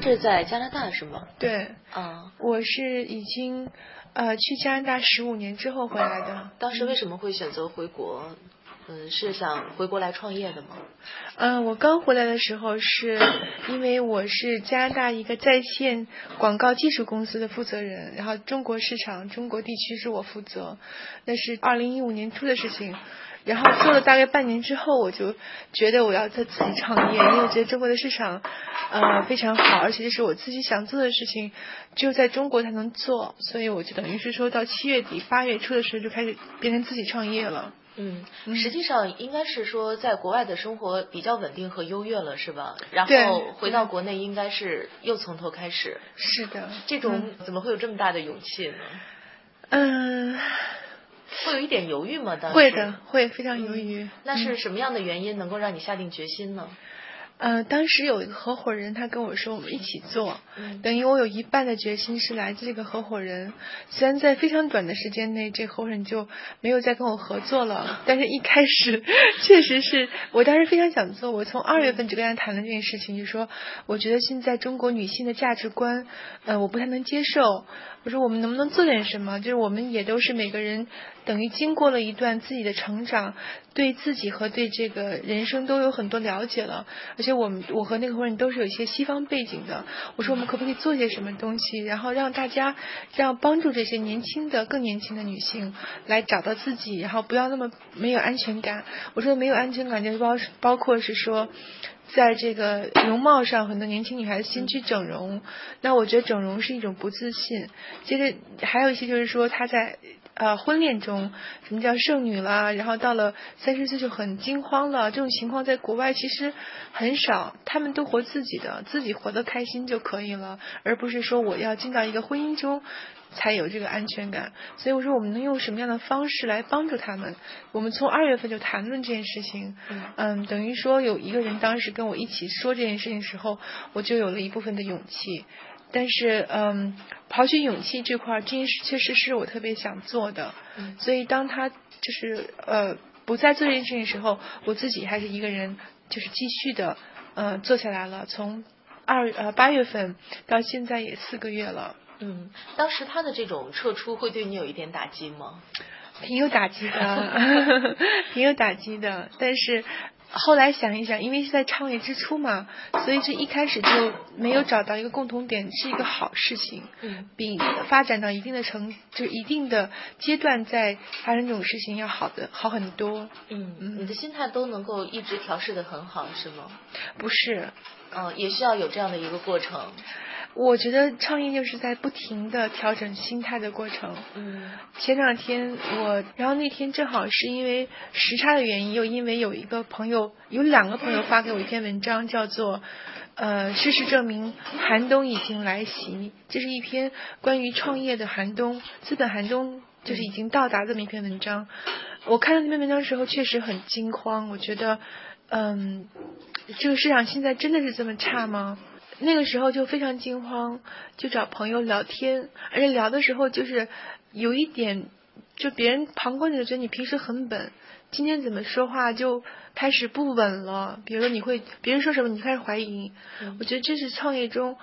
这是在加拿大是吗？对，啊，我是已经呃去加拿大十五年之后回来的。当时为什么会选择回国？嗯，是想回国来创业的吗？嗯，我刚回来的时候是因为我是加拿大一个在线广告技术公司的负责人，然后中国市场、中国地区是我负责，那是二零一五年初的事情。然后做了大概半年之后，我就觉得我要在自己创业，因为我觉得中国的市场呃非常好，而且这是我自己想做的事情，只有在中国才能做，所以我就等于是说到七月底八月初的时候就开始变成自己创业了。嗯，实际上应该是说在国外的生活比较稳定和优越了，是吧？然后回到国内应该是又从头开始。是的，这种怎么会有这么大的勇气呢？嗯。会有一点犹豫吗？当时会的，会非常犹豫。那是什么样的原因能够让你下定决心呢？呃，当时有一个合伙人，他跟我说我们一起做，等于我有一半的决心是来自这个合伙人。虽然在非常短的时间内，这合伙人就没有再跟我合作了，但是一开始确实是我当时非常想做。我从二月份就跟他谈了这件事情，就说我觉得现在中国女性的价值观，呃，我不太能接受。我说我们能不能做点什么？就是我们也都是每个人，等于经过了一段自己的成长，对自己和对这个人生都有很多了解了。而且我们我和那个伙人都是有一些西方背景的。我说我们可不可以做些什么东西，然后让大家，让帮助这些年轻的、更年轻的女性来找到自己，然后不要那么没有安全感。我说没有安全感就是包包括是说。在这个容貌上，很多年轻女孩子先去整容，那我觉得整容是一种不自信。接着还有一些就是说，她在呃婚恋中，什么叫剩女啦？然后到了三十岁就很惊慌了。这种情况在国外其实很少，他们都活自己的，自己活得开心就可以了，而不是说我要进到一个婚姻中。才有这个安全感，所以我说我们能用什么样的方式来帮助他们？我们从二月份就谈论这件事情，嗯，等于说有一个人当时跟我一起说这件事情时候，我就有了一部分的勇气。但是，嗯，刨去勇气这块，这件事确实是我特别想做的。所以当他就是呃不再做这件事情的时候，我自己还是一个人，就是继续的呃做下来了。从二呃八月份到现在也四个月了。嗯，当时他的这种撤出会对你有一点打击吗？挺有打击的，挺有打击的。但是后来想一想，因为是在创业之初嘛，所以这一开始就没有找到一个共同点，是一个好事情。嗯，比发展到一定的程，就一定的阶段再发生这种事情要好的好很多。嗯嗯，你的心态都能够一直调试的很好，是吗？不是，嗯，也需要有这样的一个过程。我觉得创业就是在不停的调整心态的过程。嗯，前两天我，然后那天正好是因为时差的原因，又因为有一个朋友，有两个朋友发给我一篇文章，叫做呃，事实证明寒冬已经来袭。这是一篇关于创业的寒冬，资本寒冬就是已经到达这么一篇文章。我看到那篇文章的时候，确实很惊慌。我觉得，嗯，这个市场现在真的是这么差吗？那个时候就非常惊慌，就找朋友聊天，而且聊的时候就是有一点，就别人旁观者觉得你平时很稳，今天怎么说话就开始不稳了。比如说你会别人说什么你开始怀疑，我觉得这是创业中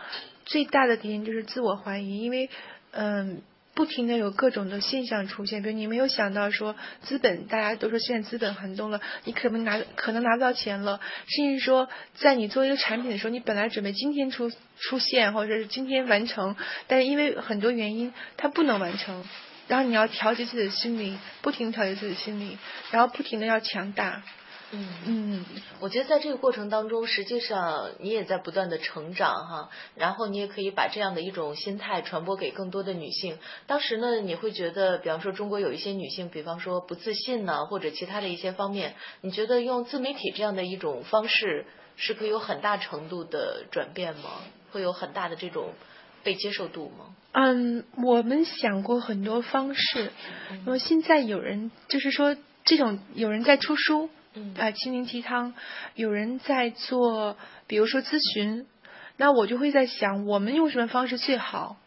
最大的敌人就是自我怀疑，因为嗯。不停的有各种的现象出现，比如你没有想到说资本，大家都说现在资本寒冬了，你可能拿可能拿不到钱了，甚至说在你做一个产品的时候，你本来准备今天出出现或者是今天完成，但是因为很多原因它不能完成，然后你要调节自己的心理，不停调节自己的心理，然后不停的要强大。嗯嗯，我觉得在这个过程当中，实际上你也在不断的成长哈，然后你也可以把这样的一种心态传播给更多的女性。当时呢，你会觉得，比方说中国有一些女性，比方说不自信呢，或者其他的一些方面，你觉得用自媒体这样的一种方式是可以有很大程度的转变吗？会有很大的这种被接受度吗？嗯，我们想过很多方式，那么现在有人就是说，这种有人在出书。啊，心灵鸡汤，有人在做，比如说咨询，那我就会在想，我们用什么方式最好？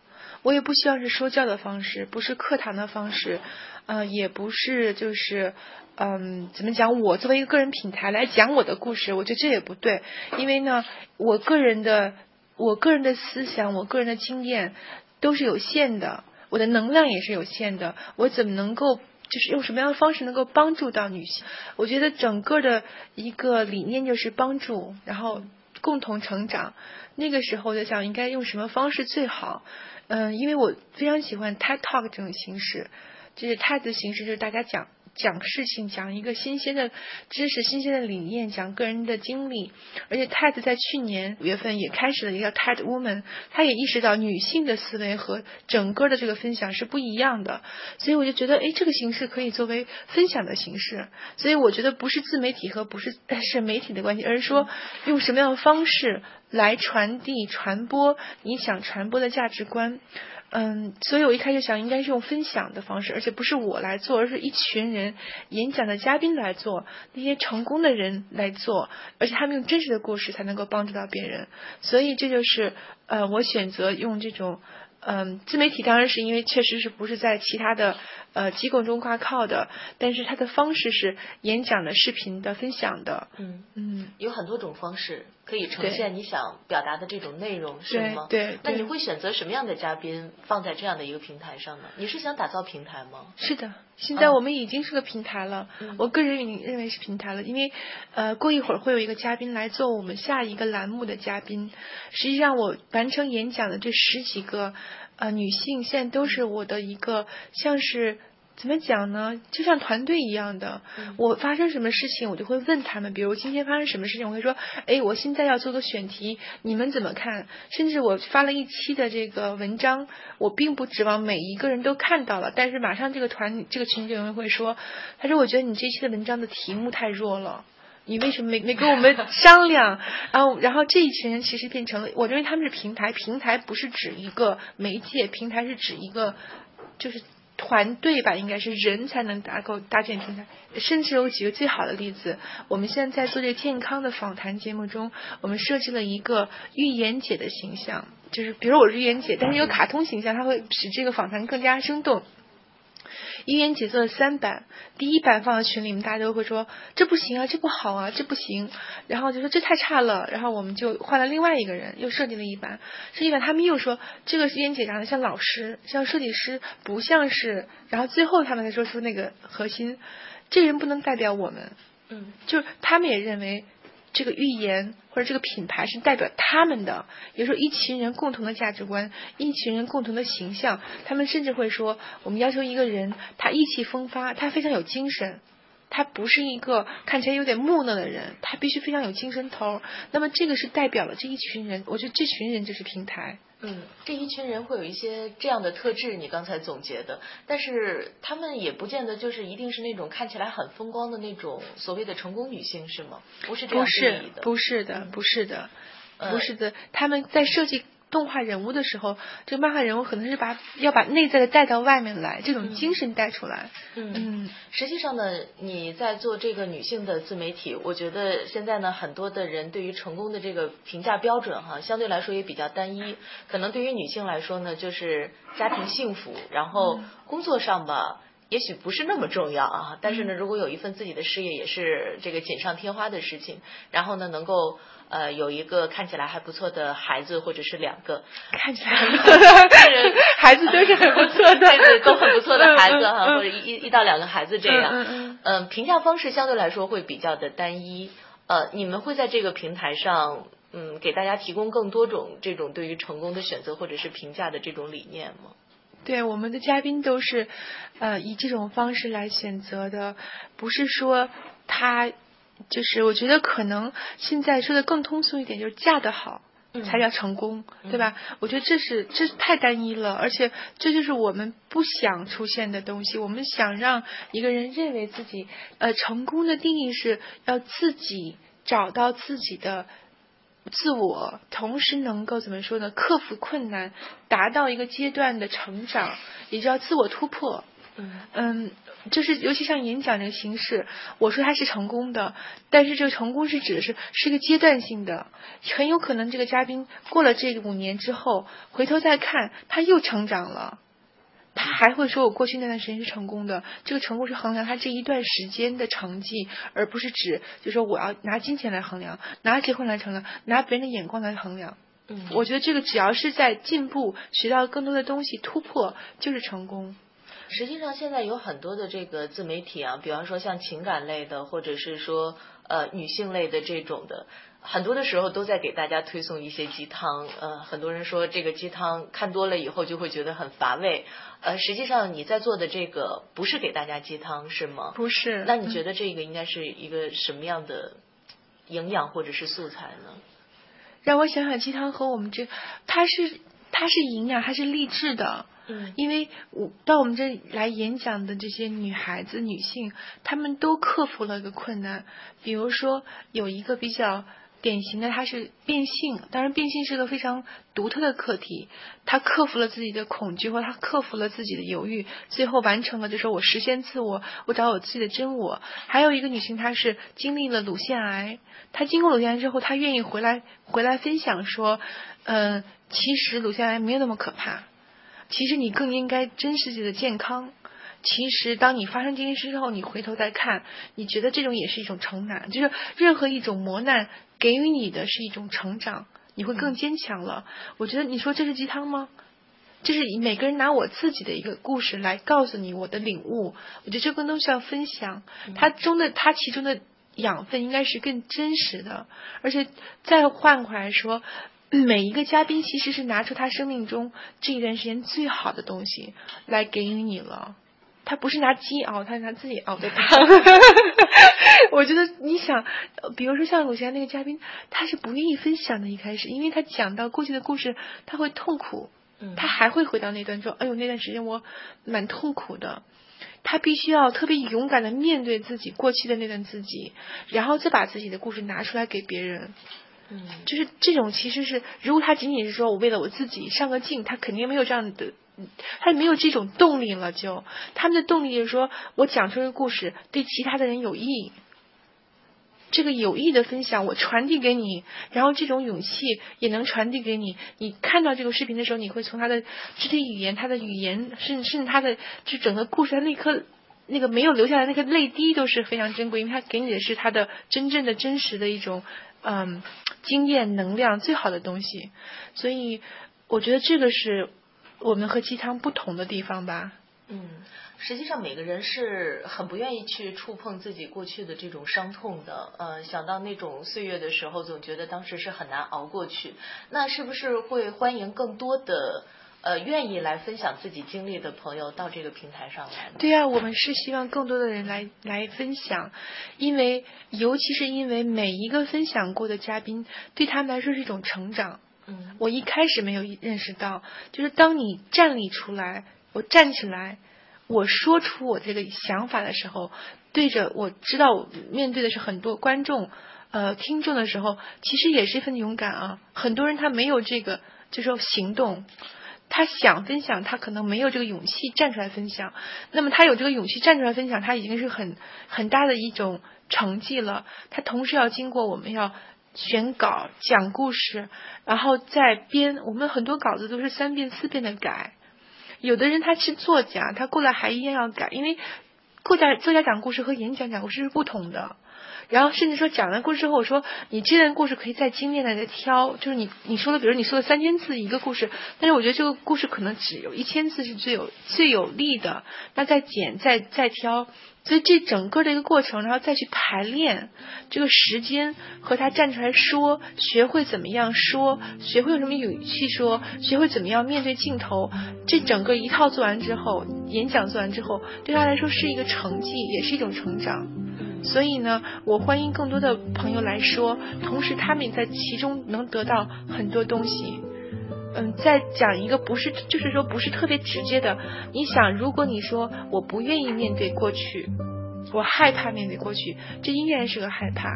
我也不希望是说教的方式，不是课堂的方式，呃，也不是就是，嗯，怎么讲？我作为一个个人品牌来讲我的故事，我觉得这也不对，因为呢，我个人的。我个人的思想，我个人的经验都是有限的，我的能量也是有限的，我怎么能够就是用什么样的方式能够帮助到女性？我觉得整个的一个理念就是帮助，然后共同成长。那个时候我就想，应该用什么方式最好？嗯，因为我非常喜欢 TED Talk 这种形式，就是 TED 的形式，就是大家讲。讲事情，讲一个新鲜的知识、新鲜的理念，讲个人的经历。而且 TED 在去年五月份也开始了一个 TED Woman，他也意识到女性的思维和整个的这个分享是不一样的。所以我就觉得，哎，这个形式可以作为分享的形式。所以我觉得不是自媒体和不是是媒体的关系，而是说用什么样的方式来传递、传播你想传播的价值观。嗯，所以我一开始想应该是用分享的方式，而且不是我来做，而是一群人演讲的嘉宾来做，那些成功的人来做，而且他们用真实的故事才能够帮助到别人。所以这就是呃，我选择用这种。嗯，自媒体当然是因为确实是不是在其他的呃机构中挂靠的，但是它的方式是演讲的、视频的、分享的。嗯嗯，有很多种方式可以呈现你想表达的这种内容，是吗？对。那你会选择什么样的嘉宾放在这样的一个平台上呢？你是想打造平台吗？是的，现在我们已经是个平台了。我个人认为是平台了，因为呃，过一会儿会有一个嘉宾来做我们下一个栏目的嘉宾。实际上，我完成演讲的这十几个。呃，女性现在都是我的一个，像是怎么讲呢？就像团队一样的。我发生什么事情，我就会问他们。比如今天发生什么事情，我会说：“哎，我现在要做个选题，你们怎么看？”甚至我发了一期的这个文章，我并不指望每一个人都看到了，但是马上这个团这个群里人会说：“他说我觉得你这期的文章的题目太弱了。”你为什么没没跟我们 商量？然后，然后这一群人其实变成了，我认为他们是平台。平台不是指一个媒介，平台是指一个就是团队吧，应该是人才能搭构搭建平台。甚至有几个最好的例子，我们现在在做这健康的访谈节目中，我们设计了一个预言姐的形象，就是比如我是预言姐，但是有卡通形象，它会使这个访谈更加生动。一言姐做了三版，第一版放到群里面，大家都会说这不行啊，这不好啊，这不行，然后就说这太差了，然后我们就换了另外一个人，又设计了一版，设计版他们又说这个一言姐长得像老师，像设计师，不像是，然后最后他们才说出那个核心，这人不能代表我们，嗯，就是他们也认为。这个预言或者这个品牌是代表他们的，比如说一群人共同的价值观，一群人共同的形象。他们甚至会说，我们要求一个人，他意气风发，他非常有精神，他不是一个看起来有点木讷的人，他必须非常有精神头。那么这个是代表了这一群人，我觉得这群人就是平台。嗯，这一群人会有一些这样的特质，你刚才总结的，但是他们也不见得就是一定是那种看起来很风光的那种所谓的成功女性，是吗？不是这样定义的，不是的，不是的，不是的，他们在设计。动画人物的时候，这个漫画人物可能是把要把内在的带到外面来，这种精神带出来。嗯，实际上呢，你在做这个女性的自媒体，我觉得现在呢，很多的人对于成功的这个评价标准哈，相对来说也比较单一。可能对于女性来说呢，就是家庭幸福，然后工作上吧，也许不是那么重要啊。但是呢，如果有一份自己的事业，也是这个锦上添花的事情。然后呢，能够。呃，有一个看起来还不错的孩子，或者是两个看起来很不错的孩子，都是很不错的，对对，都很不错的孩子哈，或者一一到两个孩子这样。嗯，评价方式相对来说会比较的单一。呃，你们会在这个平台上，嗯，给大家提供更多种这种对于成功的选择或者是评价的这种理念吗？对，我们的嘉宾都是呃以这种方式来选择的，不是说他。就是我觉得可能现在说的更通俗一点，就是嫁得好才叫成功，对吧？我觉得这是这是太单一了，而且这就是我们不想出现的东西。我们想让一个人认为自己呃成功的定义是要自己找到自己的自我，同时能够怎么说呢？克服困难，达到一个阶段的成长，也叫自我突破。嗯，就是尤其像演讲这个形式，我说它是成功的，但是这个成功是指的是是一个阶段性的，很有可能这个嘉宾过了这五年之后，回头再看他又成长了，他还会说我过去那段时间是成功的。这个成功是衡量他这一段时间的成绩，而不是指就说我要拿金钱来衡量，拿结婚来衡量，拿别人的眼光来衡量。嗯，我觉得这个只要是在进步，学到更多的东西，突破就是成功。实际上，现在有很多的这个自媒体啊，比方说像情感类的，或者是说呃女性类的这种的，很多的时候都在给大家推送一些鸡汤。呃，很多人说这个鸡汤看多了以后就会觉得很乏味。呃，实际上你在做的这个不是给大家鸡汤是吗？不是。那你觉得这个应该是一个什么样的营养或者是素材呢？让我想想，鸡汤和我们这，它是它是营养还是励志的？嗯，因为我到我们这来演讲的这些女孩子、女性，她们都克服了一个困难。比如说，有一个比较典型的，她是变性，当然变性是个非常独特的课题。她克服了自己的恐惧，或她克服了自己的犹豫，最后完成了，就说我实现自我，我找我自己的真我。还有一个女性，她是经历了乳腺癌，她经过乳腺癌之后，她愿意回来回来分享说，嗯，其实乳腺癌没有那么可怕。其实你更应该珍视自己的健康。其实当你发生这件事之后，你回头再看，你觉得这种也是一种成长，就是任何一种磨难给予你的是一种成长，你会更坚强了。我觉得你说这是鸡汤吗？这是每个人拿我自己的一个故事来告诉你我的领悟。我觉得这更多是要分享，它中的它其中的养分应该是更真实的，而且再换回来说。每一个嘉宾其实是拿出他生命中这一段时间最好的东西来给予你了，他不是拿鸡熬，他是拿自己熬的汤。我觉得你想，比如说像鲁贤那个嘉宾，他是不愿意分享的，一开始，因为他讲到过去的故事，他会痛苦，他还会回到那段说，哎呦那段时间我蛮痛苦的，他必须要特别勇敢的面对自己过去的那段自己，然后再把自己的故事拿出来给别人。嗯，就是这种，其实是如果他仅仅是说我为了我自己上个镜，他肯定没有这样的，他没有这种动力了。就他们的动力就是说我讲出一个故事对其他的人有益，这个有益的分享我传递给你，然后这种勇气也能传递给你。你看到这个视频的时候，你会从他的肢体语言、他的语言，甚甚至他的就整个故事，他那颗那个没有流下来那个泪滴都是非常珍贵，因为他给你的是他的真正的真实的一种。嗯，经验、能量最好的东西，所以我觉得这个是我们和鸡汤不同的地方吧。嗯，实际上每个人是很不愿意去触碰自己过去的这种伤痛的。呃，想到那种岁月的时候，总觉得当时是很难熬过去。那是不是会欢迎更多的？呃，愿意来分享自己经历的朋友到这个平台上来。对呀，我们是希望更多的人来来分享，因为尤其是因为每一个分享过的嘉宾，对他们来说是一种成长。我一开始没有认识到，就是当你站立出来，我站起来，我说出我这个想法的时候，对着我知道面对的是很多观众、呃听众的时候，其实也是一份勇敢啊。很多人他没有这个，就说行动。他想分享，他可能没有这个勇气站出来分享。那么他有这个勇气站出来分享，他已经是很很大的一种成绩了。他同时要经过我们要选稿、讲故事，然后再编。我们很多稿子都是三遍、四遍的改。有的人他是作家，他过来还一样要改，因为作家作家讲故事和演讲讲故事是不同的。然后甚至说讲完故事之后，我说你这段故事可以再精炼的再挑，就是你你说的，比如你说了三千字一个故事，但是我觉得这个故事可能只有一千字是最有最有力的，那再剪再再挑，所以这整个的一个过程，然后再去排练这个时间和他站出来说，学会怎么样说，学会用什么语气说，学会怎么样面对镜头，这整个一套做完之后，演讲做完之后，对他来说是一个成绩，也是一种成长。所以呢，我欢迎更多的朋友来说，同时他们也在其中能得到很多东西。嗯，再讲一个不是，就是说不是特别直接的。你想，如果你说我不愿意面对过去，我害怕面对过去，这依然是个害怕。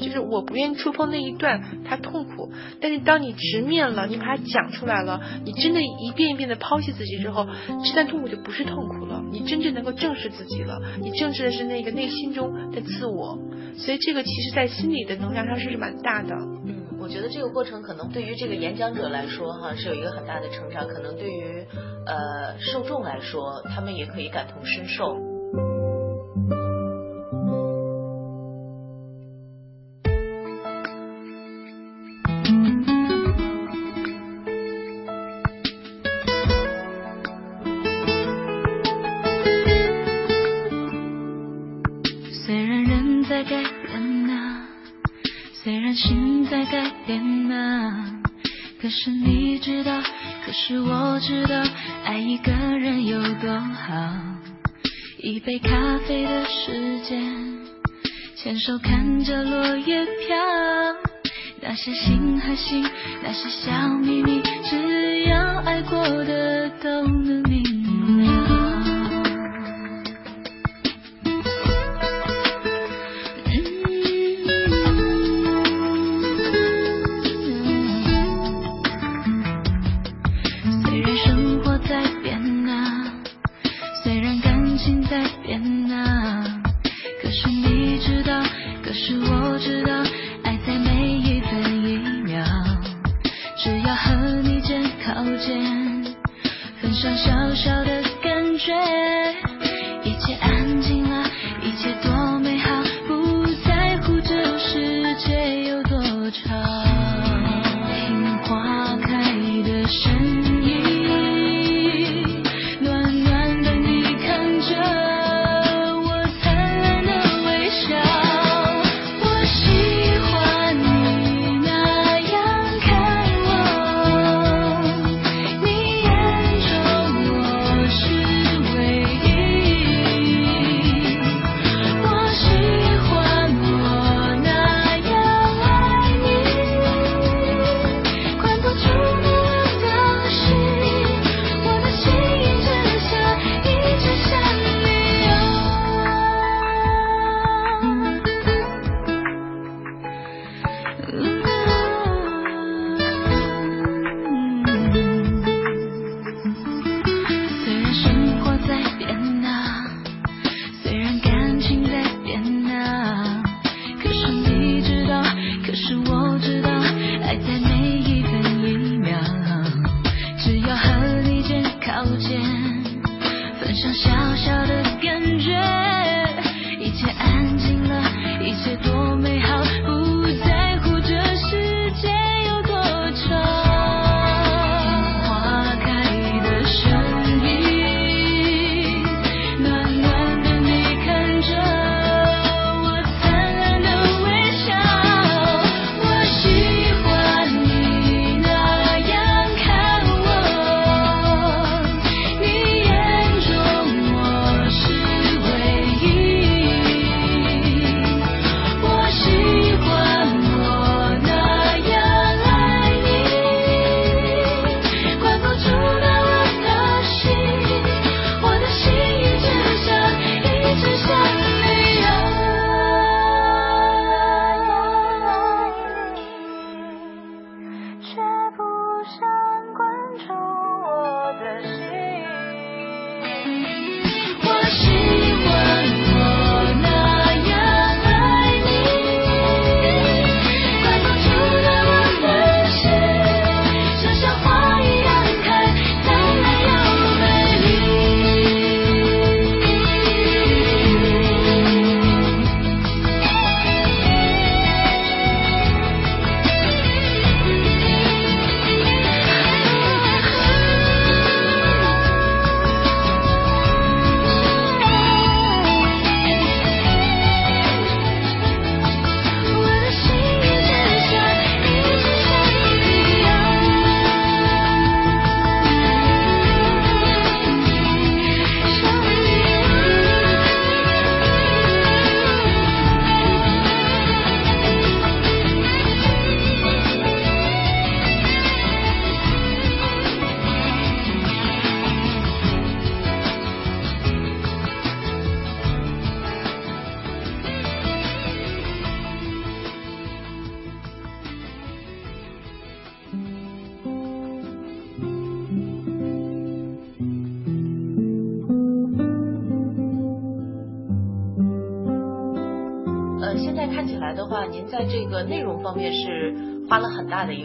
就是我不愿意触碰那一段，他痛苦。但是当你直面了，你把它讲出来了，你真的一遍一遍的抛弃自己之后，这段痛苦就不是痛苦了。你真正能够正视自己了，你正视的是那个内心中的自我。所以这个其实在心理的能量上是蛮大的。嗯，我觉得这个过程可能对于这个演讲者来说，哈，是有一个很大的成长。可能对于呃受众来说，他们也可以感同身受。是我知道，爱一个人有多好。一杯咖啡的时间，牵手看着落叶飘。那些心和心，那些小秘密，只要爱过的都能明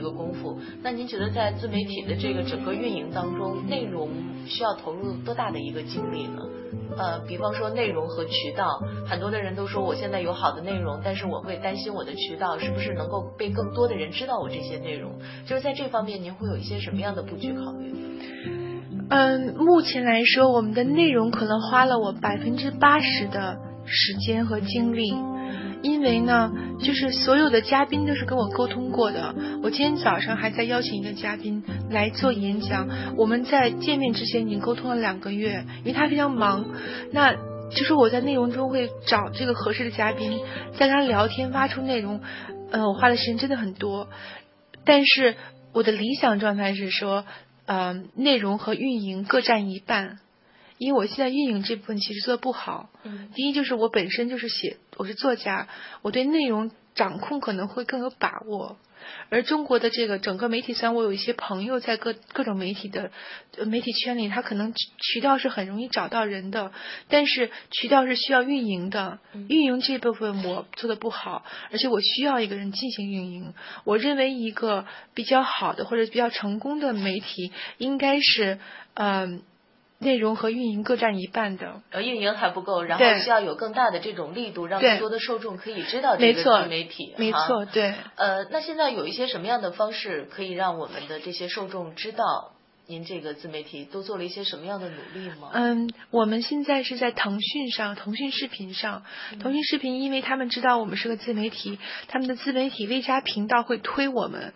一个功夫。那您觉得在自媒体的这个整个运营当中，内容需要投入多大的一个精力呢？呃，比方说内容和渠道，很多的人都说我现在有好的内容，但是我会担心我的渠道是不是能够被更多的人知道我这些内容。就是在这方面，您会有一些什么样的布局考虑？嗯，目前来说，我们的内容可能花了我百分之八十的时间和精力，因为呢，就是所有的嘉宾都是跟我沟通过的。我今天早上还在邀请一个嘉宾来做演讲，我们在见面之前已经沟通了两个月，因为他非常忙。那就是我在内容中会找这个合适的嘉宾，在跟他聊天，挖出内容。呃，我花的时间真的很多，但是我的理想状态是说，呃，内容和运营各占一半。因为我现在运营这部分其实做的不好，嗯，第一就是我本身就是写，我是作家，我对内容掌控可能会更有把握。而中国的这个整个媒体，虽然我有一些朋友在各各种媒体的媒体圈里，他可能渠道是很容易找到人的，但是渠道是需要运营的，运营这部分我做的不好，而且我需要一个人进行运营。我认为一个比较好的或者比较成功的媒体，应该是嗯。内容和运营各占一半的，呃，运营还不够，然后需要有更大的这种力度，让更多的受众可以知道这个自媒体。没错，对。呃，那现在有一些什么样的方式可以让我们的这些受众知道您这个自媒体都做了一些什么样的努力吗？嗯，我们现在是在腾讯上，腾讯视频上，腾讯视频，因为他们知道我们是个自媒体，他们的自媒体微加频道会推我们。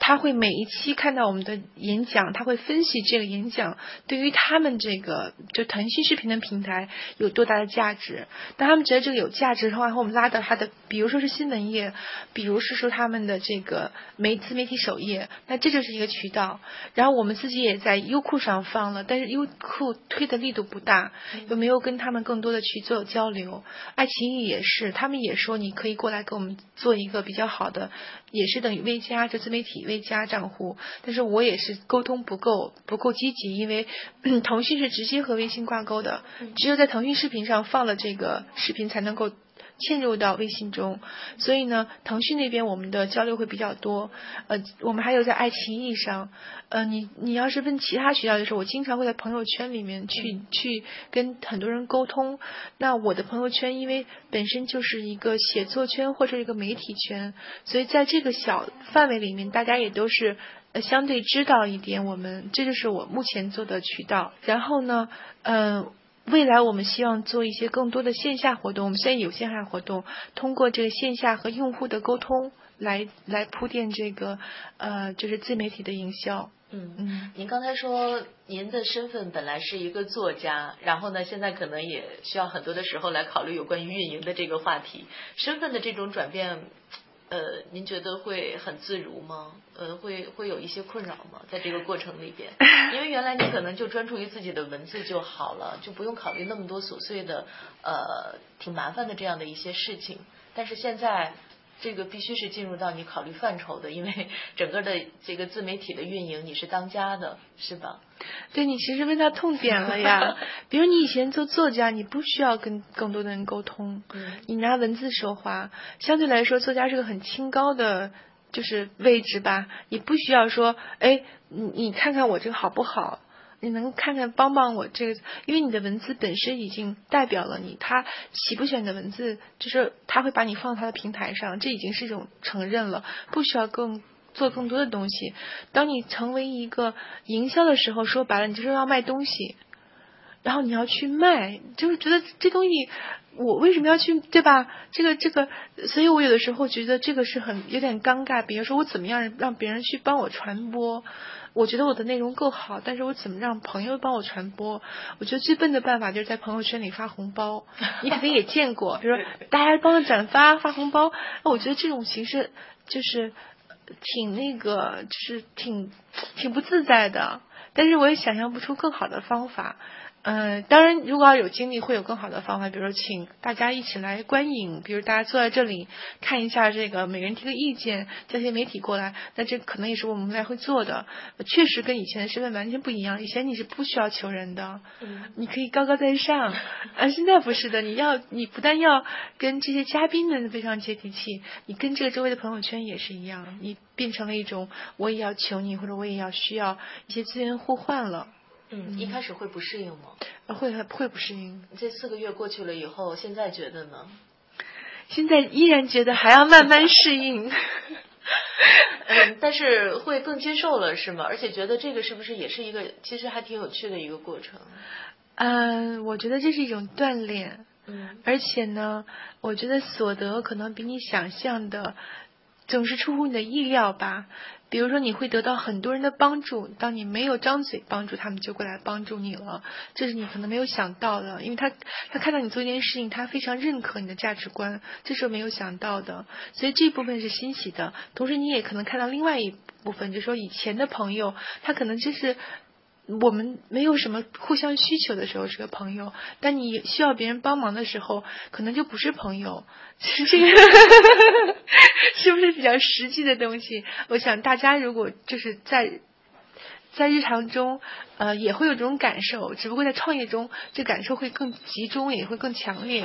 他会每一期看到我们的演讲，他会分析这个演讲对于他们这个就腾讯视频的平台有多大的价值。当他们觉得这个有价值的话，我们拉到他的，比如说是新闻页，比如是说他们的这个媒自媒体首页，那这就是一个渠道。然后我们自己也在优酷上放了，但是优酷推的力度不大，又没有跟他们更多的去做交流。爱奇艺也是，他们也说你可以过来给我们做一个比较好的，也是等于微加就自媒体。微加账户，但是我也是沟通不够，不够积极，因为 腾讯是直接和微信挂钩的，只有在腾讯视频上放了这个视频才能够。嵌入到微信中，所以呢，腾讯那边我们的交流会比较多。呃，我们还有在爱奇艺上，呃，你你要是问其他渠道的时候，我经常会在朋友圈里面去去跟很多人沟通。那我的朋友圈因为本身就是一个写作圈或者一个媒体圈，所以在这个小范围里面，大家也都是相对知道一点。我们这就是我目前做的渠道。然后呢，嗯。未来我们希望做一些更多的线下活动，我们现在有线下活动，通过这个线下和用户的沟通来来铺垫这个呃就是自媒体的营销。嗯嗯，您刚才说您的身份本来是一个作家，然后呢现在可能也需要很多的时候来考虑有关于运营的这个话题，身份的这种转变。呃，您觉得会很自如吗？呃，会会有一些困扰吗？在这个过程里边，因为原来你可能就专注于自己的文字就好了，就不用考虑那么多琐碎的呃挺麻烦的这样的一些事情，但是现在。这个必须是进入到你考虑范畴的，因为 整个的这个自媒体的运营你是当家的，是吧？对，你其实问到痛点了呀。比如你以前做作家，你不需要跟更多的人沟通，你拿文字说话，相对来说，作家是个很清高的就是位置吧。你不需要说，哎，你你看看我这个好不好？你能看看帮帮我这个，因为你的文字本身已经代表了你，他喜不喜欢你的文字，就是他会把你放到他的平台上，这已经是一种承认了，不需要更做更多的东西。当你成为一个营销的时候，说白了，你就是要卖东西，然后你要去卖，就是觉得这东西我为什么要去，对吧？这个这个，所以我有的时候觉得这个是很有点尴尬。比如说我怎么样让别人去帮我传播？我觉得我的内容够好，但是我怎么让朋友帮我传播？我觉得最笨的办法就是在朋友圈里发红包。你肯定也见过，比如说大家帮着转发发红包。我觉得这种形式就是挺那个，就是挺挺不自在的。但是我也想象不出更好的方法。嗯，当然，如果要有精力，会有更好的方法，比如说请大家一起来观影，比如大家坐在这里看一下这个，每个人提个意见，叫些媒体过来，那这可能也是我们未来会做的。确实跟以前的身份完全不一样，以前你是不需要求人的，你可以高高在上，啊，现在不是的，你要你不但要跟这些嘉宾们非常接地气，你跟这个周围的朋友圈也是一样，你变成了一种我也要求你，或者我也要需要一些资源互换了。嗯，一开始会不适应吗？会会不适应。这四个月过去了以后，现在觉得呢？现在依然觉得还要慢慢适应。嗯，但是会更接受了，是吗？而且觉得这个是不是也是一个其实还挺有趣的一个过程？嗯，我觉得这是一种锻炼。嗯，而且呢，我觉得所得可能比你想象的总是出乎你的意料吧。比如说，你会得到很多人的帮助，当你没有张嘴帮助，他们就过来帮助你了，这是你可能没有想到的，因为他他看到你做一件事情，他非常认可你的价值观，这是没有想到的，所以这部分是欣喜的。同时，你也可能看到另外一部分，就是说以前的朋友，他可能就是。我们没有什么互相需求的时候是个朋友，但你需要别人帮忙的时候，可能就不是朋友。其 实这个 是不是比较实际的东西？我想大家如果就是在在日常中，呃，也会有这种感受，只不过在创业中，这感受会更集中，也会更强烈。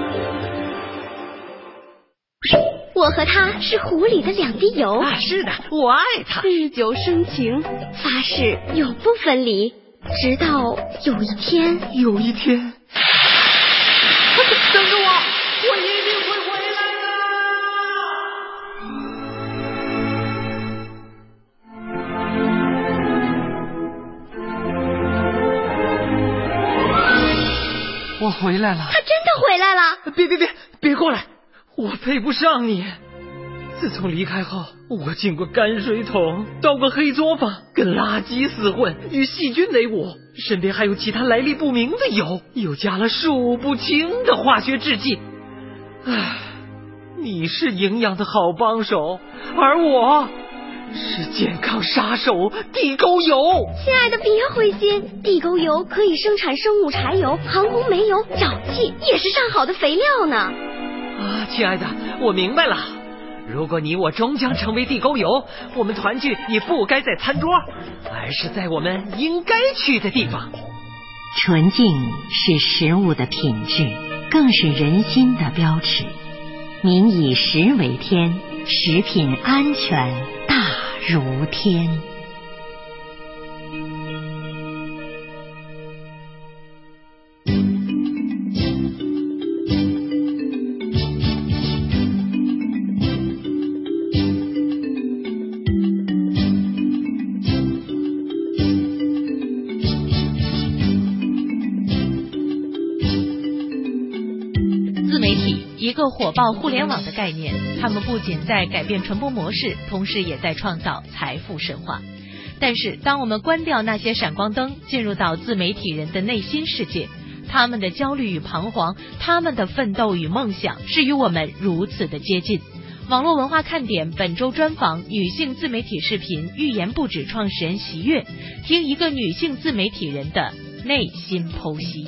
我和他是湖里的两滴油啊！是的，我爱他，日久生情，发誓永不分离，直到有一天，有一天，等着我，我一定会回来的。我回来了，他真的回来了！别别别，别过来！我配不上你。自从离开后，我进过泔水桶，到过黑作坊，跟垃圾厮混，与细菌为伍，身边还有其他来历不明的油，又加了数不清的化学制剂。唉，你是营养的好帮手，而我是健康杀手——地沟油。亲爱的，别灰心，地沟油可以生产生物柴油、航空煤油、沼气，也是上好的肥料呢。啊，亲爱的，我明白了。如果你我终将成为地沟油，我们团聚也不该在餐桌，而是在我们应该去的地方。纯净是食物的品质，更是人心的标尺。民以食为天，食品安全大如天。火爆互联网的概念，他们不仅在改变传播模式，同时也在创造财富神话。但是，当我们关掉那些闪光灯，进入到自媒体人的内心世界，他们的焦虑与彷徨，他们的奋斗与梦想，是与我们如此的接近。网络文化看点本周专访女性自媒体视频《预言不止》创始人席悦，听一个女性自媒体人的内心剖析。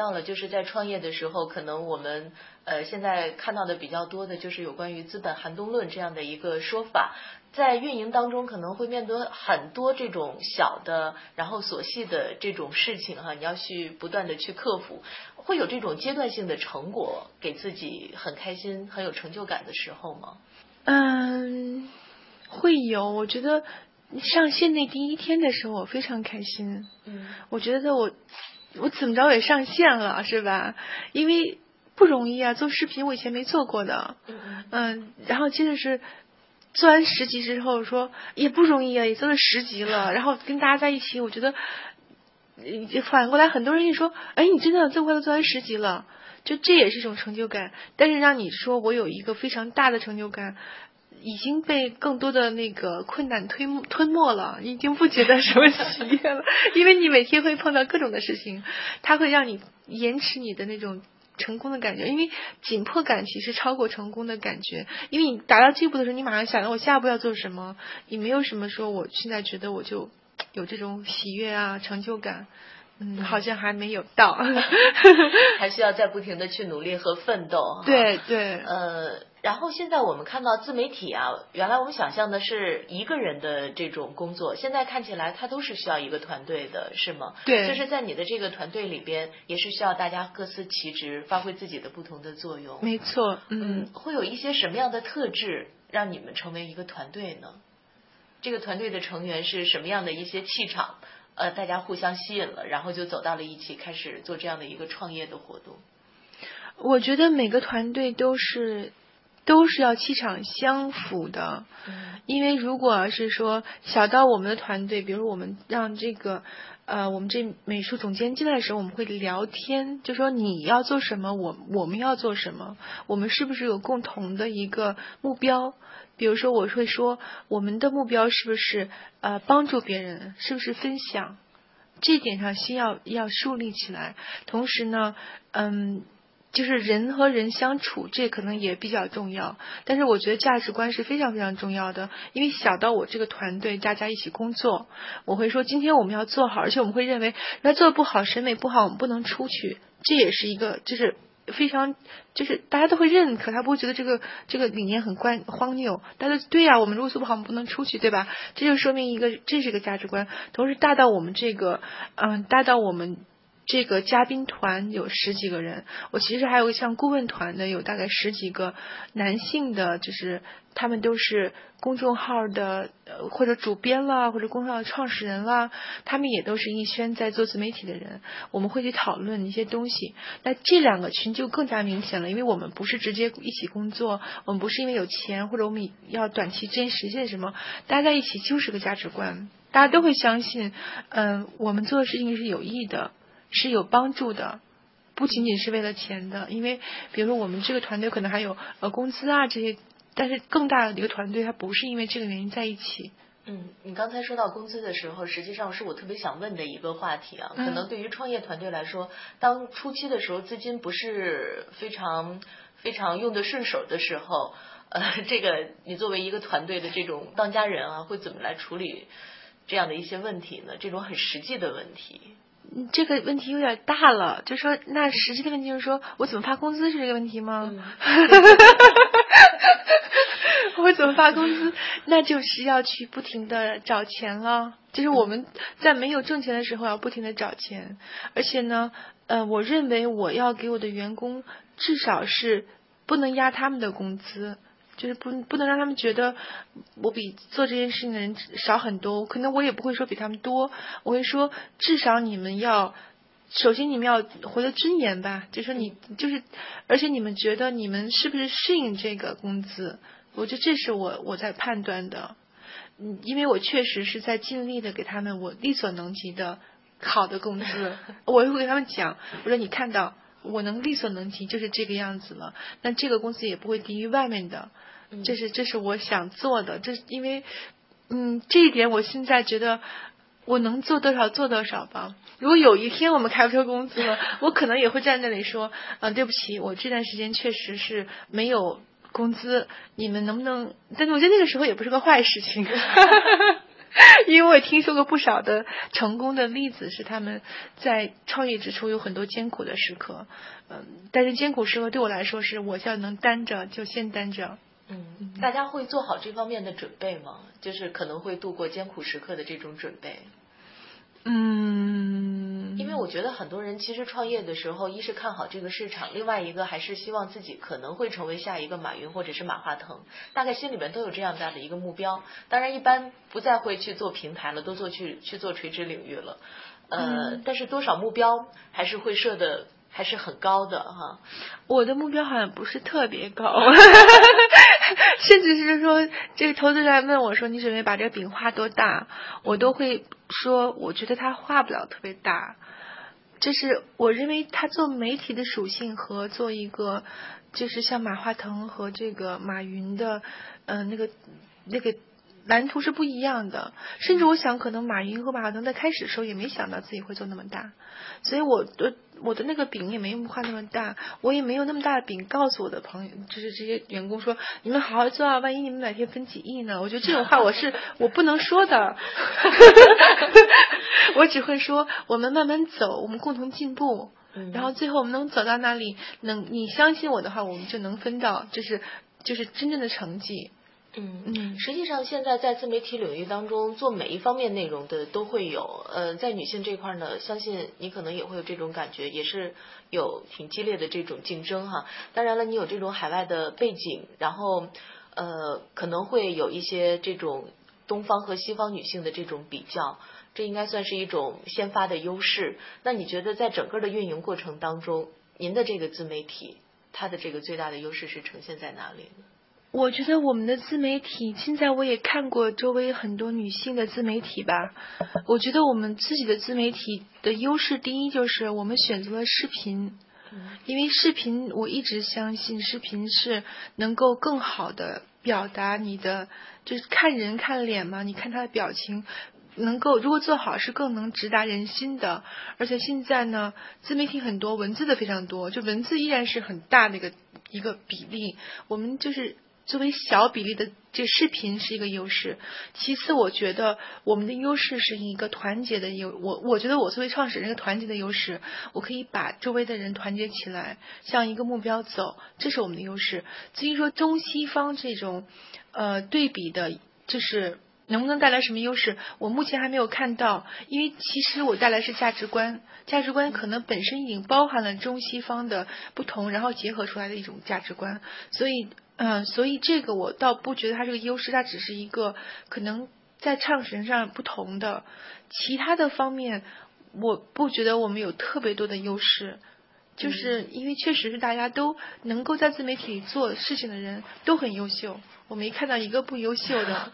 到了，就是在创业的时候，可能我们呃现在看到的比较多的就是有关于资本寒冬论这样的一个说法，在运营当中可能会面对很多这种小的，然后琐细的这种事情哈，你要去不断的去克服，会有这种阶段性的成果，给自己很开心、很有成就感的时候吗？嗯，会有。我觉得上线那第一天的时候，我非常开心。嗯，我觉得我。我怎么着也上线了，是吧？因为不容易啊，做视频我以前没做过的，嗯，然后接着是做完十集之后说也不容易啊，也做了十集了，然后跟大家在一起，我觉得反过来很多人一说，哎，你真的这么快都做完十集了，就这也是一种成就感。但是让你说我有一个非常大的成就感。已经被更多的那个困难吞吞没了，已经不觉得什么喜悦了，因为你每天会碰到各种的事情，它会让你延迟你的那种成功的感觉，因为紧迫感其实超过成功的感觉，因为你达到这一步的时候，你马上想到我下一步要做什么，你没有什么说我现在觉得我就有这种喜悦啊成就感，嗯，好像还没有到，还需要再不停的去努力和奋斗。对对，呃，然后现在我们看到自媒体啊，原来我们想象的是一个人的这种工作，现在看起来它都是需要一个团队的，是吗？对，就是在你的这个团队里边，也是需要大家各司其职，发挥自己的不同的作用。没错，嗯，会有一些什么样的特质让你们成为一个团队呢？这个团队的成员是什么样的一些气场？呃，大家互相吸引了，然后就走到了一起，开始做这样的一个创业的活动。我觉得每个团队都是都是要气场相符的，因为如果是说小到我们的团队，比如我们让这个呃我们这美术总监进来的时候，我们会聊天，就说你要做什么，我我们要做什么，我们是不是有共同的一个目标？比如说，我会说我们的目标是不是呃帮助别人，是不是分享？这点上先要要树立起来。同时呢，嗯，就是人和人相处，这可能也比较重要。但是我觉得价值观是非常非常重要的，因为小到我这个团队大家一起工作，我会说今天我们要做好，而且我们会认为那做的不好，审美不好，我们不能出去。这也是一个就是。非常就是大家都会认可，他不会觉得这个这个理念很关荒谬。大家对呀，我们如果做不好，我们不能出去，对吧？这就说明一个，这是一个价值观。同时，大到我们这个，嗯，大到我们。这个嘉宾团有十几个人，我其实还有像顾问团的，有大概十几个男性的，就是他们都是公众号的呃或者主编啦，或者公众号的创始人啦，他们也都是一轩在做自媒体的人，我们会去讨论一些东西。那这两个群就更加明显了，因为我们不是直接一起工作，我们不是因为有钱或者我们要短期之间实现什么，大家在一起就是个价值观，大家都会相信，嗯，我们做的事情是有益的。是有帮助的，不仅仅是为了钱的。因为，比如说我们这个团队可能还有呃工资啊这些，但是更大的一个团队，它不是因为这个原因在一起。嗯，你刚才说到工资的时候，实际上是我特别想问的一个话题啊。可能对于创业团队来说，当初期的时候资金不是非常非常用得顺手的时候，呃，这个你作为一个团队的这种当家人啊，会怎么来处理这样的一些问题呢？这种很实际的问题。这个问题有点大了，就说那实际的问题就是说我怎么发工资是这个问题吗？我怎么发工资？那就是要去不停的找钱了。就是我们在没有挣钱的时候要不停的找钱，而且呢，呃，我认为我要给我的员工至少是不能压他们的工资。就是不不能让他们觉得我比做这件事情的人少很多，可能我也不会说比他们多，我会说至少你们要，首先你们要活得尊严吧，就说你就是，而且你们觉得你们是不是适应这个工资？我觉得这是我我在判断的，嗯，因为我确实是在尽力的给他们我力所能及的好的工资，我会给他们讲，我说你看到我能力所能及就是这个样子了，那这个工资也不会低于外面的。这是这是我想做的，这是因为，嗯，这一点我现在觉得我能做多少做多少吧。如果有一天我们开不出工资了，我可能也会站在那里说，啊，对不起，我这段时间确实是没有工资，你们能不能？但是我觉得那个时候也不是个坏事情，因为我也听说过不少的成功的例子，是他们在创业之初有很多艰苦的时刻，嗯，但是艰苦时刻对我来说是我要能担着就先担着。嗯，大家会做好这方面的准备吗？就是可能会度过艰苦时刻的这种准备。嗯，因为我觉得很多人其实创业的时候，一是看好这个市场，另外一个还是希望自己可能会成为下一个马云或者是马化腾，大概心里面都有这样大的一个目标。当然，一般不再会去做平台了，都做去去做垂直领域了。呃，但是多少目标还是会设的。还是很高的哈，我的目标好像不是特别高，甚至是说这个投资人问我说你准备把这个饼画多大，我都会说我觉得他画不了特别大，就是我认为他做媒体的属性和做一个就是像马化腾和这个马云的嗯那个那个。蓝图是不一样的，甚至我想，可能马云和马化腾在开始的时候也没想到自己会做那么大，所以我的我的那个饼也没画那么大，我也没有那么大的饼告诉我的朋友，就是这些员工说，你们好好做啊，万一你们哪天分几亿呢？我觉得这种话 我是我不能说的。我只会说我们慢慢走，我们共同进步。嗯然后最后我们能走到哪里，能你相信我的话，我们就能分到，就是就是真正的成绩。嗯嗯，实际上现在在自媒体领域当中，做每一方面内容的都会有。呃，在女性这块呢，相信你可能也会有这种感觉，也是有挺激烈的这种竞争哈。当然了，你有这种海外的背景，然后呃，可能会有一些这种东方和西方女性的这种比较，这应该算是一种先发的优势。那你觉得在整个的运营过程当中，您的这个自媒体它的这个最大的优势是呈现在哪里呢？我觉得我们的自媒体，现在我也看过周围很多女性的自媒体吧。我觉得我们自己的自媒体的优势，第一就是我们选择了视频，因为视频我一直相信视频是能够更好的表达你的，就是看人看脸嘛，你看他的表情。能够如果做好是更能直达人心的，而且现在呢，自媒体很多，文字的非常多，就文字依然是很大的一个一个比例。我们就是作为小比例的这视频是一个优势。其次，我觉得我们的优势是一个团结的优。我我觉得我作为创始人，一个团结的优势，我可以把周围的人团结起来，向一个目标走，这是我们的优势。至于说中西方这种呃对比的，就是。能不能带来什么优势？我目前还没有看到，因为其实我带来是价值观，价值观可能本身已经包含了中西方的不同，然后结合出来的一种价值观。所以，嗯，所以这个我倒不觉得它是个优势，它只是一个可能在创始人上不同的，其他的方面，我不觉得我们有特别多的优势。就是因为确实是大家都能够在自媒体做事情的人都很优秀，我没看到一个不优秀的。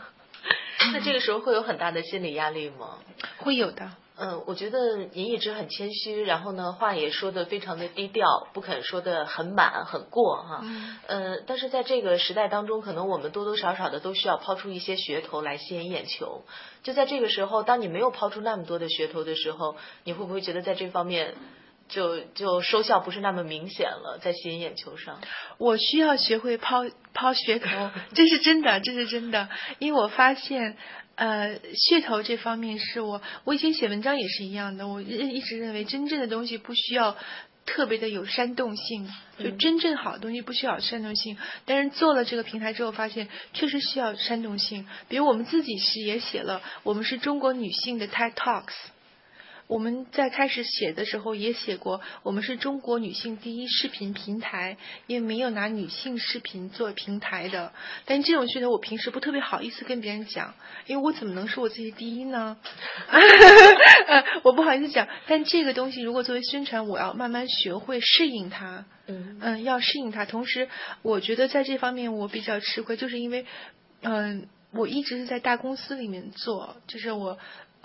那这个时候会有很大的心理压力吗？会有的。嗯，我觉得您一直很谦虚，然后呢，话也说的非常的低调，不肯说的很满很过哈。嗯。呃，但是在这个时代当中，可能我们多多少少的都需要抛出一些噱头来吸引眼球。就在这个时候，当你没有抛出那么多的噱头的时候，你会不会觉得在这方面？就就收效不是那么明显了，在吸引眼球上。我需要学会抛抛噱头，这是真的，这是真的。因为我发现，呃，噱头这方面是我，我以前写文章也是一样的。我一直认为，真正的东西不需要特别的有煽动性，就真正好的东西不需要煽动性。但是做了这个平台之后，发现确实需要煽动性。比如我们自己是也写了，我们是中国女性的 TED Talks。我们在开始写的时候也写过，我们是中国女性第一视频平台，因为没有拿女性视频做平台的。但这种噱头我平时不特别好意思跟别人讲，因为我怎么能说我自己第一呢？我不好意思讲。但这个东西如果作为宣传，我要慢慢学会适应它。嗯嗯，要适应它。同时，我觉得在这方面我比较吃亏，就是因为嗯，我一直是在大公司里面做，就是我。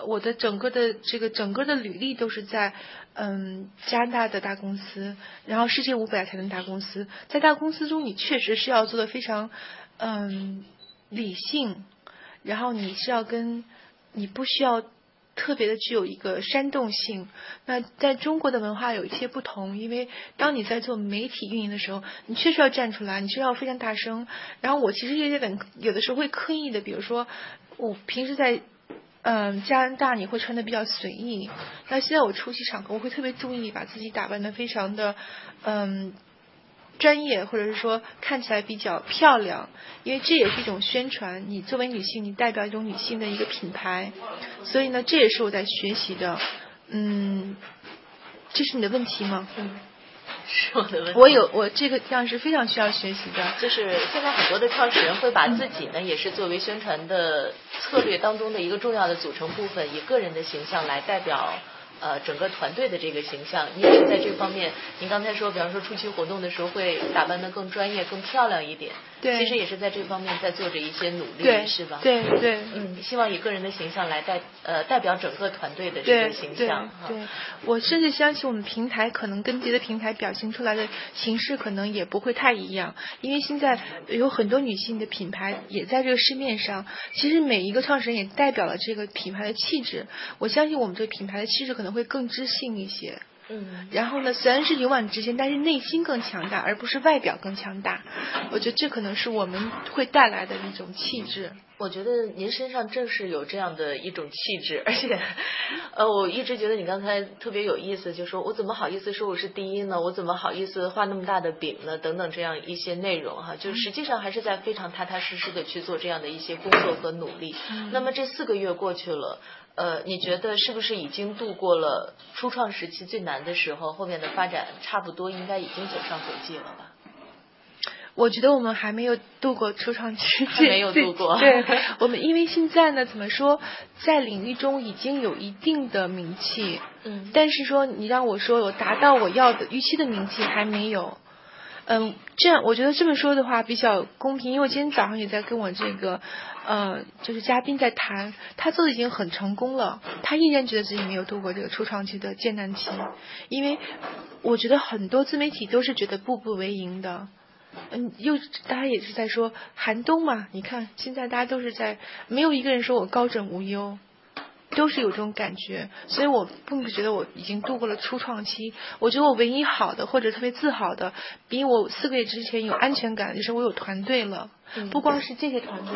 我的整个的这个整个的履历都是在嗯加拿大的大公司，然后世界五百强的大公司，在大公司中你确实是要做的非常嗯理性，然后你是要跟你不需要特别的具有一个煽动性。那在中国的文化有一些不同，因为当你在做媒体运营的时候，你确实要站出来，你需要非常大声。然后我其实有点有的时候会刻意的，比如说我平时在。嗯，加拿大你会穿的比较随意。那现在我出席场合，我会特别注意把自己打扮的非常的嗯专业，或者是说看起来比较漂亮，因为这也是一种宣传。你作为女性，你代表一种女性的一个品牌，所以呢，这也是我在学习的。嗯，这是你的问题吗？嗯。是我的问题。我有我这个样是非常需要学习的。就是现在很多的创始人会把自己呢，也是作为宣传的策略当中的一个重要的组成部分，以个人的形象来代表呃整个团队的这个形象。你也是在这方面，您刚才说，比方说出席活动的时候会打扮的更专业、更漂亮一点。对。其实也是在这方面在做着一些努力，是吧？对对。嗯，希望以个人的形象来代呃代表整个团队的这个形象。对对。我甚至相信我们平台可能跟别的平台表现出来的形式可能也不会太一样，因为现在有很多女性的品牌也在这个市面上。其实每一个创始人也代表了这个品牌的气质。我相信我们这个品牌的气质可能会更知性一些。嗯，然后呢，虽然是勇往直前，但是内心更强大，而不是外表更强大。我觉得这可能是我们会带来的一种气质。我觉得您身上正是有这样的一种气质，而且，呃，我一直觉得你刚才特别有意思，就说我怎么好意思说我是第一呢？我怎么好意思画那么大的饼呢？等等这样一些内容哈，就实际上还是在非常踏踏实实的去做这样的一些工作和努力。那么这四个月过去了，呃，你觉得是不是已经度过了初创时期最难的时候？后面的发展差不多应该已经走上轨迹了吧？我觉得我们还没有度过初创期，还没有度过。对，我们因为现在呢，怎么说，在领域中已经有一定的名气，嗯，但是说你让我说我达到我要的预期的名气还没有。嗯，这样我觉得这么说的话比较公平，因为我今天早上也在跟我这个呃就是嘉宾在谈，他做的已经很成功了，他依然觉得自己没有度过这个初创期的艰难期，因为我觉得很多自媒体都是觉得步步为营的。嗯，又大家也是在说寒冬嘛，你看现在大家都是在，没有一个人说我高枕无忧，都是有这种感觉，所以我并不觉得我已经度过了初创期。我觉得我唯一好的或者特别自豪的，比我四个月之前有安全感，就是我有团队了。不光是这些团队，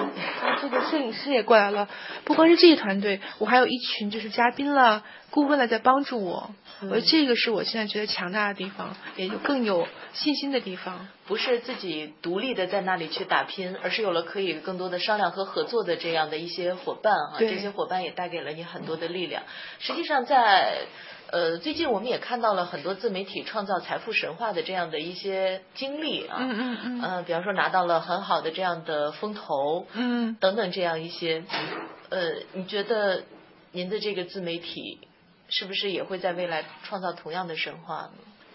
这个摄影师也过来了。不光是这些团队，我还有一群就是嘉宾了、顾问了在帮助我。我觉得这个是我现在觉得强大的地方，也就更有信心的地方。不是自己独立的在那里去打拼，而是有了可以更多的商量和合作的这样的一些伙伴啊。这些伙伴也带给了你很多的力量。实际上在。呃，最近我们也看到了很多自媒体创造财富神话的这样的一些经历啊，嗯嗯嗯，呃，比方说拿到了很好的这样的风投，嗯，等等这样一些，呃，你觉得您的这个自媒体是不是也会在未来创造同样的神话呢？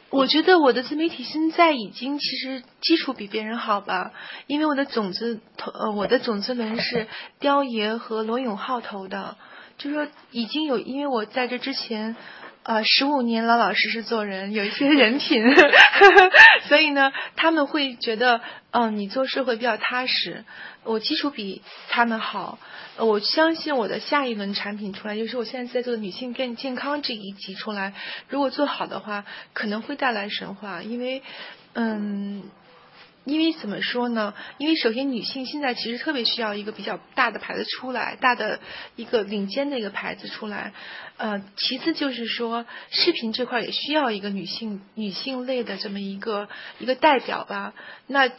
我觉得我的自媒体现在已经其实基础比别人好吧，因为我的种子投呃我的种子轮是雕爷和罗永浩投的，就说已经有，因为我在这之前。呃，十五年老老实实做人，有一些人品，所以呢，他们会觉得，嗯，你做事会比较踏实。我基础比他们好，我相信我的下一轮产品出来，就是我现在在做的女性更健康这一集出来，如果做好的话，可能会带来神话，因为，嗯。因为怎么说呢？因为首先，女性现在其实特别需要一个比较大的牌子出来，大的一个领先的一个牌子出来。呃，其次就是说，视频这块也需要一个女性女性类的这么一个一个代表吧。那。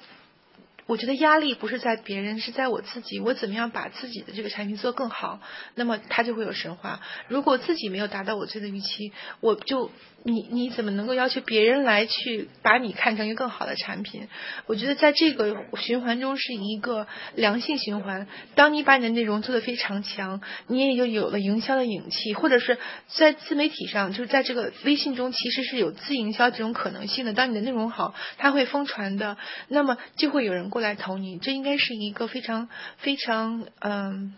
我觉得压力不是在别人，是在我自己。我怎么样把自己的这个产品做更好，那么它就会有神话。如果自己没有达到我自己的预期，我就你你怎么能够要求别人来去把你看成一个更好的产品？我觉得在这个循环中是一个良性循环。当你把你的内容做得非常强，你也就有了营销的勇气，或者是在自媒体上，就是在这个微信中，其实是有自营销这种可能性的。当你的内容好，它会疯传的，那么就会有人。过来投你，这应该是一个非常非常嗯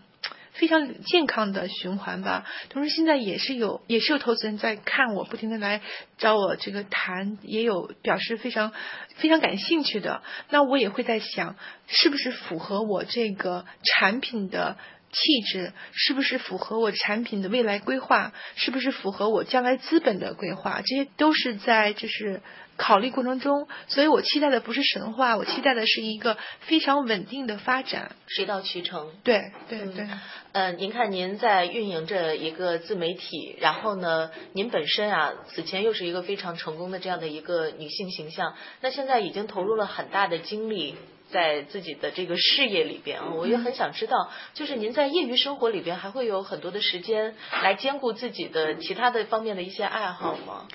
非常健康的循环吧。同时，现在也是有也是有投资人在看我，不停的来找我这个谈，也有表示非常非常感兴趣的。那我也会在想，是不是符合我这个产品的气质？是不是符合我产品的未来规划？是不是符合我将来资本的规划？这些都是在就是。考虑过程中，所以我期待的不是神话，我期待的是一个非常稳定的发展，水到渠成。对对对。嗯，您看您在运营着一个自媒体，然后呢，您本身啊，此前又是一个非常成功的这样的一个女性形象，那现在已经投入了很大的精力在自己的这个事业里边啊，我也很想知道，就是您在业余生活里边还会有很多的时间来兼顾自己的其他的方面的一些爱好吗？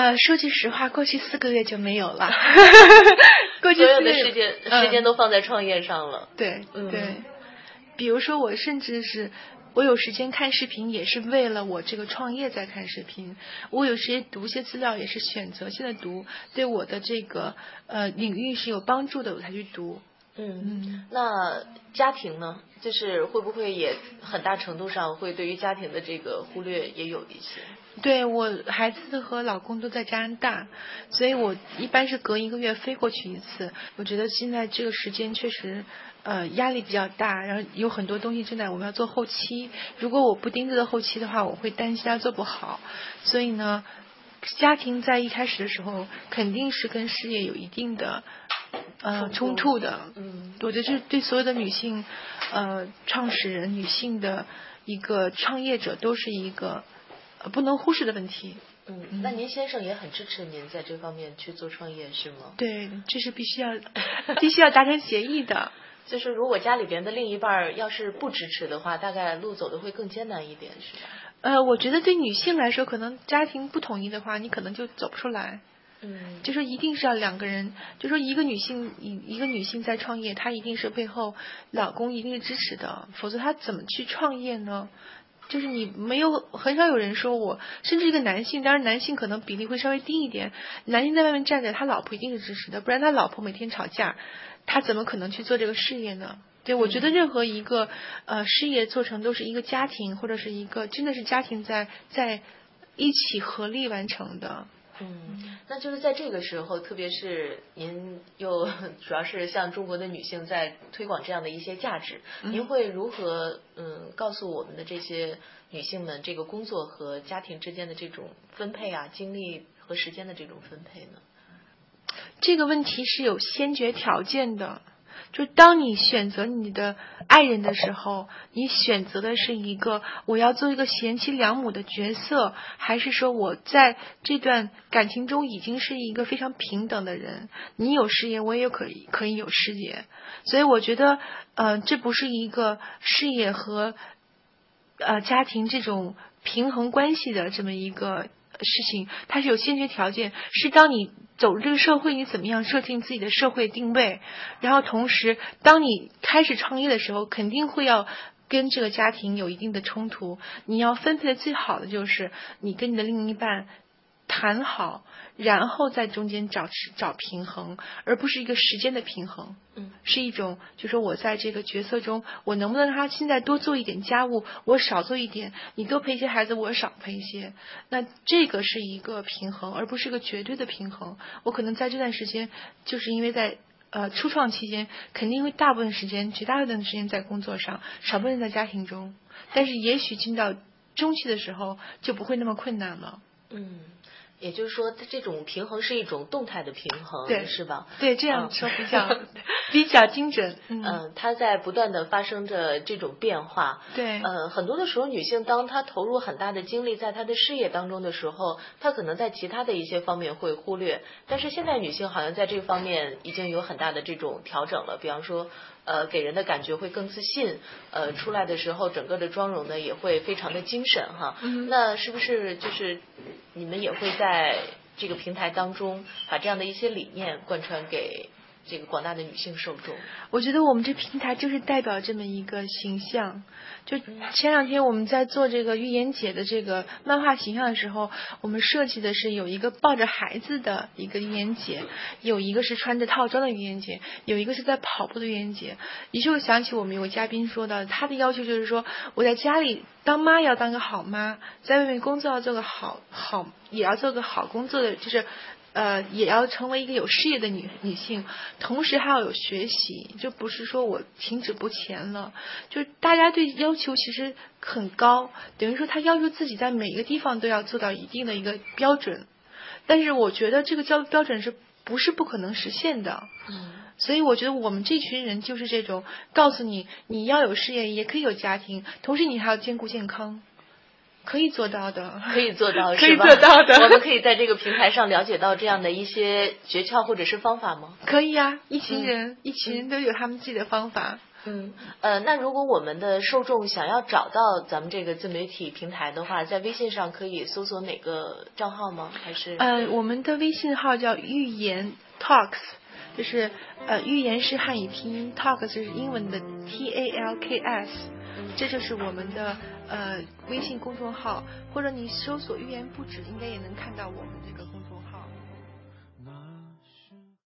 呃，说句实话，过去四个月就没有了。过去所有的时间时间都放在创业上了。对对，比如说我甚至是我有时间看视频，也是为了我这个创业在看视频。我有时间读一些资料，也是选择性的读，对我的这个呃领域是有帮助的，我才去读。嗯，那家庭呢？就是会不会也很大程度上会对于家庭的这个忽略也有一些？对我孩子和老公都在加拿大，所以我一般是隔一个月飞过去一次。我觉得现在这个时间确实呃压力比较大，然后有很多东西正在我们要做后期。如果我不盯着的后期的话，我会担心他做不好。所以呢。家庭在一开始的时候肯定是跟事业有一定的呃冲突的。嗯，我觉得这对所有的女性呃创始人、女性的一个创业者都是一个不能忽视的问题。嗯，那您先生也很支持您在这方面去做创业是吗？对，这是必须要 必须要达成协议的。就是如果家里边的另一半要是不支持的话，大概路走的会更艰难一点，是吧？呃，我觉得对女性来说，可能家庭不统一的话，你可能就走不出来。嗯，就说一定是要两个人，就说一个女性一一个女性在创业，她一定是背后老公一定是支持的，否则她怎么去创业呢？就是你没有很少有人说我，甚至一个男性，当然男性可能比例会稍微低一点，男性在外面站着，他老婆一定是支持的，不然他老婆每天吵架，他怎么可能去做这个事业呢？对，我觉得任何一个呃事业做成都是一个家庭或者是一个真的是家庭在在一起合力完成的。嗯，那就是在这个时候，特别是您又 主要是向中国的女性在推广这样的一些价值，您会如何嗯告诉我们的这些女性们，这个工作和家庭之间的这种分配啊，精力和时间的这种分配呢？这个问题是有先决条件的。就当你选择你的爱人的时候，你选择的是一个我要做一个贤妻良母的角色，还是说我在这段感情中已经是一个非常平等的人？你有事业，我也可以可以有事业，所以我觉得，呃，这不是一个事业和呃家庭这种平衡关系的这么一个事情，它是有先决条件，是当你。走入这个社会，你怎么样设定自己的社会定位？然后同时，当你开始创业的时候，肯定会要跟这个家庭有一定的冲突。你要分配的最好的就是你跟你的另一半。谈好，然后在中间找找平衡，而不是一个时间的平衡。嗯，是一种，就是我在这个角色中，我能不能让他现在多做一点家务，我少做一点；你多陪一些孩子，我少陪一些。那这个是一个平衡，而不是一个绝对的平衡。我可能在这段时间，就是因为在呃初创期间，肯定会大部分时间，绝大部分时间在工作上，少部分在家庭中。但是也许进到中期的时候，就不会那么困难了。嗯。也就是说，这种平衡是一种动态的平衡，对，是吧？对，这样说比较比较精准。嗯，它在不断的发生着这种变化。对，呃，很多的时候，女性当她投入很大的精力在她的事业当中的时候，她可能在其他的一些方面会忽略。但是现在女性好像在这方面已经有很大的这种调整了，比方说。呃，给人的感觉会更自信，呃，出来的时候整个的妆容呢也会非常的精神哈。嗯。那是不是就是你们也会在在这个平台当中把这样的一些理念贯穿给这个广大的女性受众？我觉得我们这平台就是代表这么一个形象。就前两天我们在做这个预言姐的这个漫画形象的时候，我们设计的是有一个抱着孩子的一个预言姐，有一个是穿着套装的预言姐，有一个是在跑步的预言姐。于是我想起我们有个嘉宾说的，他的要求就是说，我在家里当妈要当个好妈，在外面工作要做个好好，也要做个好工作的，就是。呃，也要成为一个有事业的女女性，同时还要有学习，就不是说我停止不前了。就大家对要求其实很高，等于说他要求自己在每一个地方都要做到一定的一个标准。但是我觉得这个标标准是不是不可能实现的？嗯，所以我觉得我们这群人就是这种，告诉你你要有事业，也可以有家庭，同时你还要兼顾健康。可以做到的，可以做到，可以做到的。我们可以在这个平台上了解到这样的一些诀窍或者是方法吗？可以啊，一群人，一群人都有他们自己的方法。嗯，呃，那如果我们的受众想要找到咱们这个自媒体平台的话，在微信上可以搜索哪个账号吗？还是？呃，我们的微信号叫预言 Talks，就是呃，预言是汉语拼音，Talks 是英文的 T A L K S，这就是我们的。呃，微信公众号或者你搜索“寓言不止”，应该也能看到我们这个。